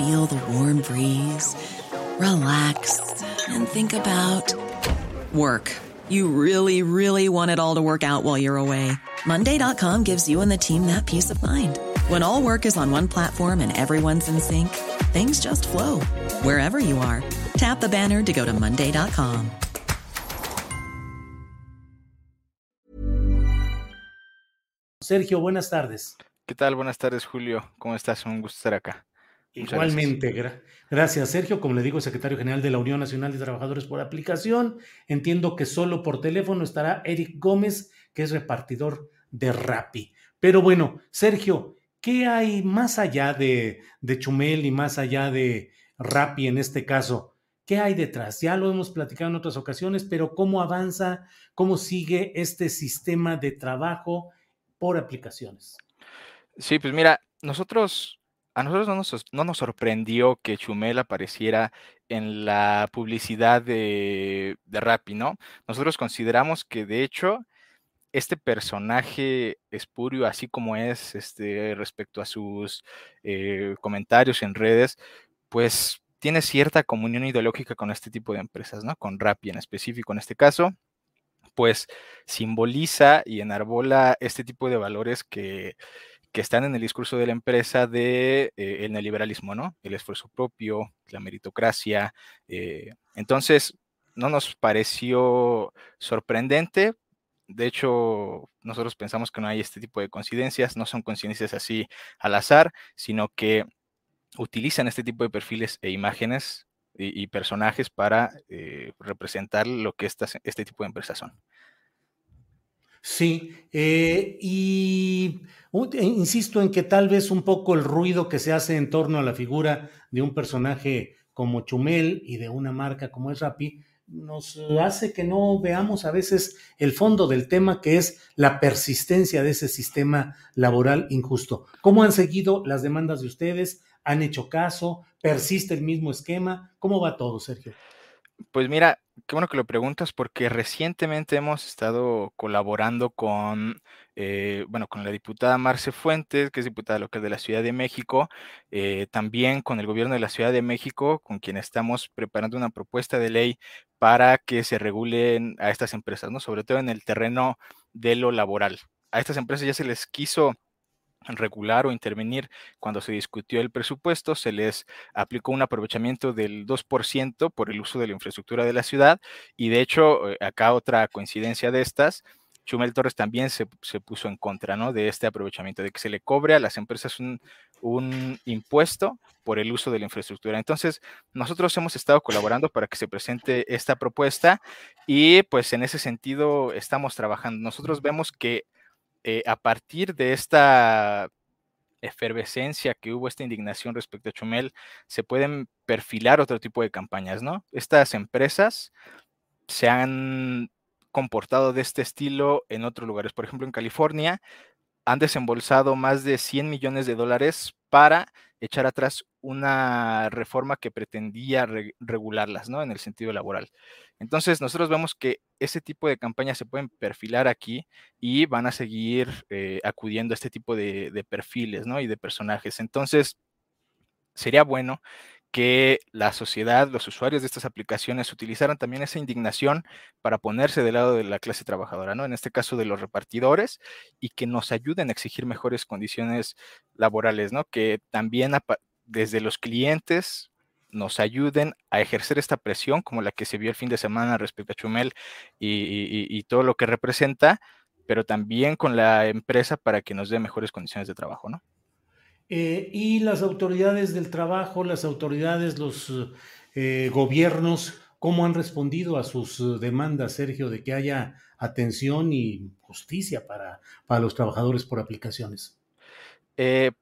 feel the warm breeze, relax, and think about work. You really, really want it all to work out while you're away. Monday.com gives you and the team that peace of mind. When all work is on one platform and everyone's in sync, things just flow wherever you are. Tap the banner to go to Monday.com. Sergio, buenas tardes. ¿Qué tal? Buenas tardes, Julio. ¿Cómo estás? Un gusto estar acá. Igualmente, gracias. gracias Sergio. Como le digo, secretario general de la Unión Nacional de Trabajadores por Aplicación. Entiendo que solo por teléfono estará Eric Gómez, que es repartidor de Rappi. Pero bueno, Sergio, ¿qué hay más allá de, de Chumel y más allá de Rappi en este caso? ¿Qué hay detrás? Ya lo hemos platicado en otras ocasiones, pero ¿cómo avanza, cómo sigue este sistema de trabajo por aplicaciones? Sí, pues mira, nosotros a nosotros no nos, sorprendió que Chumel apareciera en la publicidad de, de Rappi, ¿no? Nosotros consideramos que de hecho este personaje espurio, así como es este, respecto a sus eh, comentarios en redes, pues tiene cierta comunión ideológica con este tipo de empresas, ¿no? Con Rappi en específico en este caso, pues simboliza y enarbola este tipo de valores que que están en el discurso de la empresa de eh, el neoliberalismo, ¿no? El esfuerzo propio, la meritocracia. Eh, entonces, no nos pareció sorprendente. De hecho, nosotros pensamos que no hay este tipo de coincidencias, no son coincidencias así al azar, sino que utilizan este tipo de perfiles e imágenes y, personajes para eh, representar lo que este tipo de empresas son. Sí, eh, y e insisto en que tal vez un poco el ruido que se hace en torno a la figura de un personaje como Chumel y de una marca como es Rappi, nos hace que no veamos a veces el fondo del tema que es la persistencia de ese sistema laboral injusto. ¿Cómo han seguido las demandas de ustedes? ¿Han hecho caso? ¿Persiste el mismo esquema? ¿Cómo va todo, Sergio? Pues mira, qué bueno que lo preguntas porque recientemente hemos estado colaborando con, eh, bueno, con la diputada Marce Fuentes, que es diputada local de la Ciudad de México, eh, también con el gobierno de la Ciudad de México, con quien estamos preparando una propuesta de ley para que se regulen a estas empresas, ¿no? Sobre todo en el terreno de lo laboral. A estas empresas ya se les quiso regular o intervenir cuando se discutió el presupuesto, se les aplicó un aprovechamiento del 2% por el uso de la infraestructura de la ciudad y de hecho, eh, acá otra coincidencia de estas, Chumel Torres también se, puso en contra ¿no? de este aprovechamiento, de que se le cobre a las empresas un, un, impuesto por el uso de la infraestructura. Entonces, nosotros hemos estado colaborando para que se presente esta propuesta y pues en ese sentido estamos trabajando. Nosotros vemos que eh, a partir de esta efervescencia que hubo, esta indignación respecto a Chumel, se pueden perfilar otro tipo de campañas, ¿no? Estas empresas se han comportado de este estilo en otros lugares. Por ejemplo, en California han desembolsado más de 100 millones de dólares para echar atrás una reforma que pretendía regularlas, ¿no? En el sentido laboral. Entonces, nosotros vemos que ese tipo de campañas se pueden perfilar aquí y van a seguir eh, acudiendo a este tipo de, de, perfiles, ¿no? Y de personajes. Entonces, sería bueno que la sociedad, los usuarios de estas aplicaciones utilizaran también esa indignación para ponerse del lado de la clase trabajadora, ¿no? En este caso de los repartidores y que nos ayuden a exigir mejores condiciones laborales, ¿no? Que también desde los clientes nos ayuden a ejercer esta presión como la que se vio el fin de semana respecto a Chumel y, y todo lo que representa, pero también con la empresa para que nos dé mejores condiciones de trabajo, ¿no? Eh, y las autoridades del trabajo, las autoridades, los eh, gobiernos, ¿cómo han respondido a sus eh, demandas, Sergio, de que haya atención y justicia para, para los trabajadores por aplicaciones?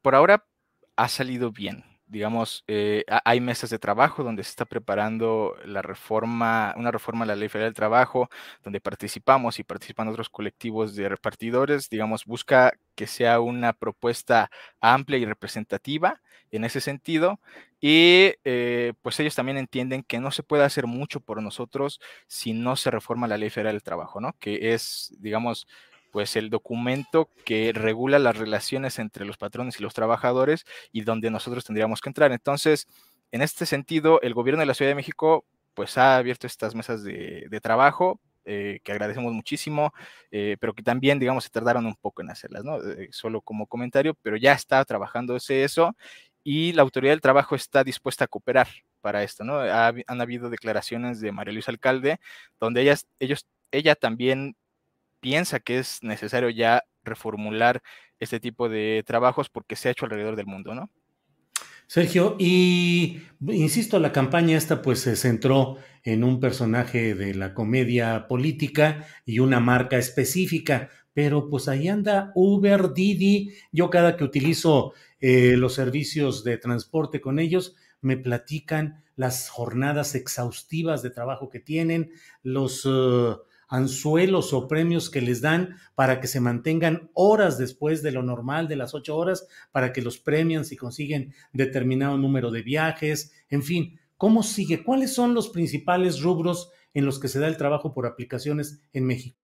por ahora ha salido bien digamos, eh, hay mesas de trabajo donde se está preparando la reforma, una reforma a la Ley Federal del Trabajo, donde participamos y participan otros colectivos de repartidores, digamos, busca que sea una propuesta amplia y representativa en ese sentido. Y eh, pues ellos también entienden que no se puede hacer mucho por nosotros si no se reforma la Ley Federal del Trabajo, ¿no? Que es, digamos, pues el documento que regula las relaciones entre los patrones y los trabajadores y donde nosotros tendríamos que entrar. Entonces, en este sentido, el gobierno de la Ciudad de México pues ha abierto estas mesas de, trabajo eh, que agradecemos muchísimo, eh, pero que también, digamos, se tardaron un poco en hacerlas, ¿no? Eh, solo como comentario, pero ya está trabajando eso y la autoridad del trabajo está dispuesta a cooperar para esto, ¿no? han habido declaraciones de María Luisa Alcalde donde ellas, ellos, ella también piensa que es necesario ya reformular este tipo de trabajos porque se ha hecho alrededor del mundo, ¿no? Sergio, y insisto, la campaña esta pues se centró en un personaje de la comedia política y una marca específica, pero pues ahí anda Uber, Didi, yo cada que utilizo eh, los servicios de transporte con ellos, me platican las jornadas exhaustivas de trabajo que tienen, los... Eh, anzuelos o premios que les dan para que se mantengan horas después de lo normal de las ocho horas, para que los premian si consiguen determinado número de viajes, en fin, ¿cómo sigue? ¿Cuáles son los principales rubros en los que se da el trabajo por aplicaciones en México?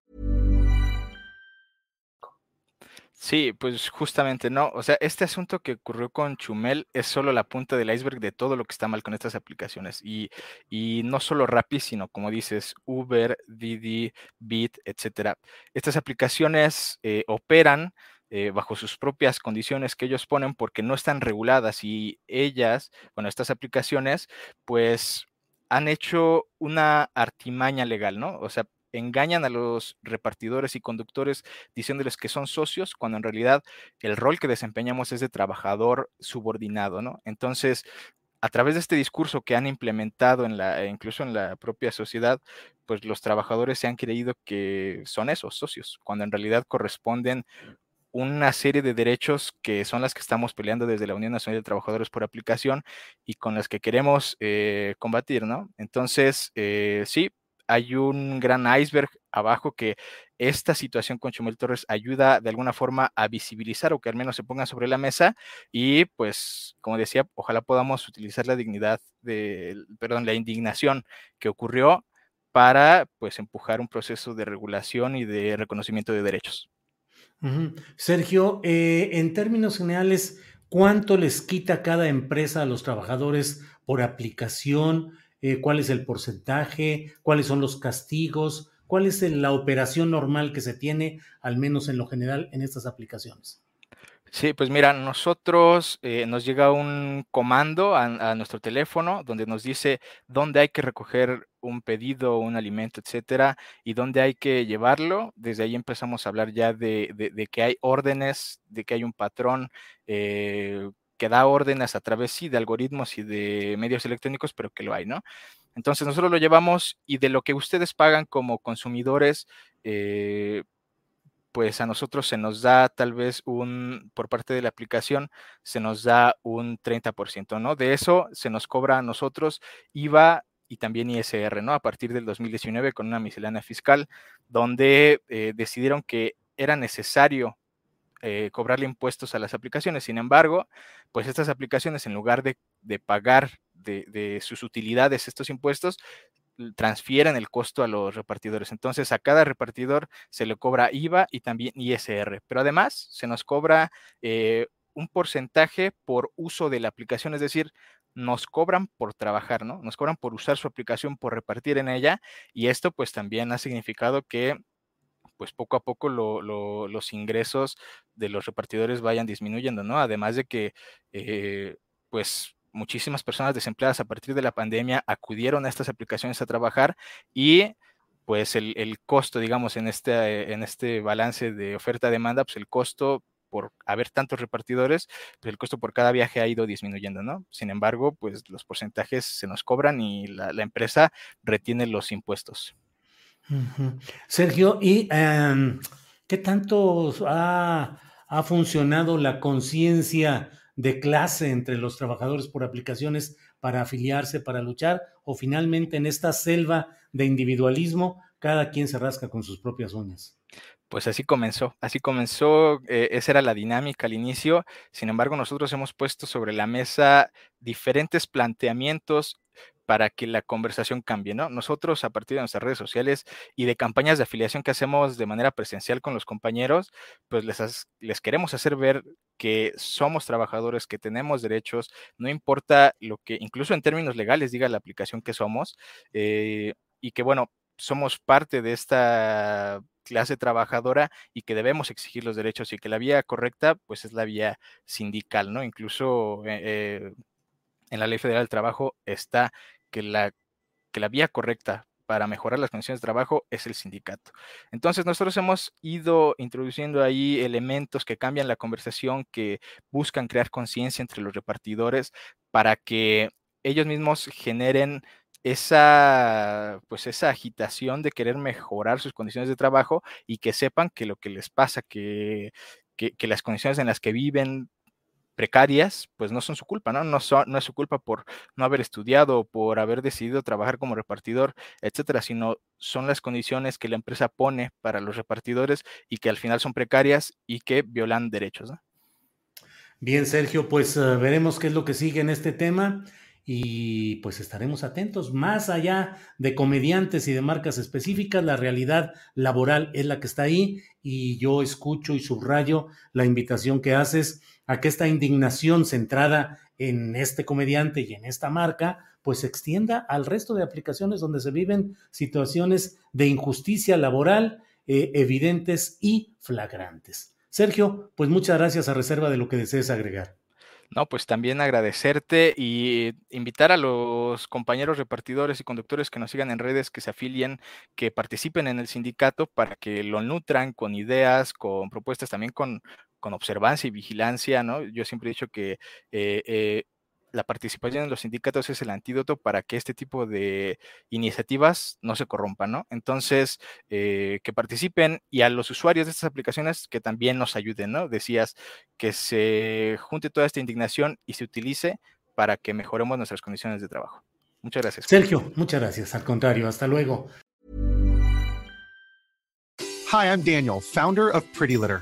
Sí, pues justamente no. O sea, este asunto que ocurrió con Chumel es solo la punta del iceberg de todo lo que está mal con estas aplicaciones. Y, y no solo Rappi, sino como dices, Uber, Didi, Bit, etcétera. Estas aplicaciones eh, operan eh, bajo sus propias condiciones que ellos ponen porque no están reguladas y ellas, bueno, estas aplicaciones, pues han hecho una artimaña legal, ¿no? O sea, engañan a los repartidores y conductores diciéndoles que son socios, cuando en realidad el rol que desempeñamos es de trabajador subordinado, ¿no? Entonces, a través de este discurso que han implementado incluso en la propia sociedad, pues los trabajadores se han creído que son esos socios, cuando en realidad corresponden una serie de derechos que son las que estamos peleando desde la Unión Nacional de Trabajadores por aplicación y con las que queremos eh, combatir, ¿no? Entonces, eh, sí, hay un gran iceberg abajo que esta situación con Chumel Torres ayuda de alguna forma a visibilizar o que al menos se ponga sobre la mesa y pues como decía, ojalá podamos utilizar la dignidad de, perdón, la indignación que ocurrió para pues empujar un proceso de regulación y de reconocimiento de derechos. Sergio, eh, en términos generales, ¿cuánto les quita cada empresa a los trabajadores por aplicación? Eh, cuál es el porcentaje, cuáles son los castigos, cuál es la operación normal que se tiene, al menos en lo general, en estas aplicaciones. Sí, pues mira, nosotros eh, nos llega un comando a, nuestro teléfono donde nos dice dónde hay que recoger un pedido, un alimento, etcétera, y dónde hay que llevarlo. Desde ahí empezamos a hablar ya de, que hay órdenes, de que hay un patrón eh, que da órdenes a través, sí, de algoritmos y de medios electrónicos, pero que lo hay, ¿no? Entonces nosotros lo llevamos y de lo que ustedes pagan como consumidores, eh, pues a nosotros se nos da tal vez un, por parte de la aplicación, se nos da un 30%, ¿no? De eso se nos cobra a nosotros IVA y también ISR, ¿no? A partir del 2019 con una miscelánea fiscal, donde eh, decidieron que era necesario eh, cobrarle impuestos a las aplicaciones. Sin embargo, pues estas aplicaciones, en lugar de, pagar de, de, sus utilidades estos impuestos, transfieren el costo a los repartidores. Entonces, a cada repartidor se le cobra IVA y también ISR. Pero además, se nos cobra eh, un porcentaje por uso de la aplicación, es decir, nos cobran por trabajar, ¿no? Nos cobran por usar su aplicación, por repartir en ella, y esto pues también ha significado que pues poco a poco los ingresos de los repartidores vayan disminuyendo, ¿no? Además de que, eh, pues muchísimas personas desempleadas a partir de la pandemia acudieron a estas aplicaciones a trabajar y pues el, costo, digamos, en este, en este balance de oferta-demanda, pues el costo por haber tantos repartidores, pues el costo por cada viaje ha ido disminuyendo, ¿no? Sin embargo, pues los porcentajes se nos cobran y la, empresa retiene los impuestos. Sergio, ¿y em, qué tanto ha, ha funcionado la conciencia de clase entre los trabajadores por aplicaciones para afiliarse, para luchar, o finalmente en esta selva de individualismo, cada quien se rasca con sus propias uñas. Pues así comenzó, así comenzó, eh, esa era la dinámica al inicio, sin embargo nosotros hemos puesto sobre la mesa diferentes planteamientos para que la conversación cambie, ¿no? Nosotros a partir de nuestras redes sociales y de campañas de afiliación que hacemos de manera presencial con los compañeros, pues les, les queremos hacer ver que somos trabajadores, que tenemos derechos, no importa lo que, incluso en términos legales, diga la aplicación que somos, eh, y que bueno, somos parte de esta clase trabajadora y que debemos exigir los derechos y que la vía correcta pues es la vía sindical, ¿no? Incluso eh, eh, en la Ley Federal del Trabajo está que la, que la vía correcta para mejorar las condiciones de trabajo es el sindicato. Entonces, nosotros hemos ido introduciendo ahí elementos que cambian la conversación, que buscan crear conciencia entre los repartidores para que ellos mismos generen esa, pues esa agitación de querer mejorar sus condiciones de trabajo y que sepan que lo que les pasa, que, que las condiciones en las que viven precarias, pues no son su culpa, ¿no? No, no es su culpa por no haber estudiado, por haber decidido trabajar como repartidor, etcétera, sino son las condiciones que la empresa pone para los repartidores y que al final son precarias y que violan derechos. Bien, Sergio, pues eh, veremos qué es lo que sigue en este tema y pues estaremos atentos. Más allá de comediantes y de marcas específicas, la realidad laboral es la que está ahí y yo escucho y subrayo la invitación que haces a que esta indignación centrada en este comediante y en esta marca, pues se extienda al resto de aplicaciones donde se viven situaciones de injusticia laboral eh, evidentes y flagrantes. Sergio, pues muchas gracias a reserva de lo que desees agregar. No, pues también agradecerte y invitar a los compañeros repartidores y conductores que nos sigan en redes, que se afilien, que participen en el sindicato para que lo nutran con ideas, con propuestas, también con, con observancia y vigilancia, ¿no? Yo siempre he dicho que eh, eh, la participación en los sindicatos es el antídoto para que este tipo de iniciativas no se corrompan, ¿no? Entonces, eh, que participen y a los usuarios de estas aplicaciones que también nos ayuden, ¿no? Decías que se junte toda esta indignación y se utilice para que mejoremos nuestras condiciones de trabajo. Muchas gracias. Sergio, muchas gracias. Al contrario, hasta luego. Hi, I'm Daniel, founder of Pretty Litter.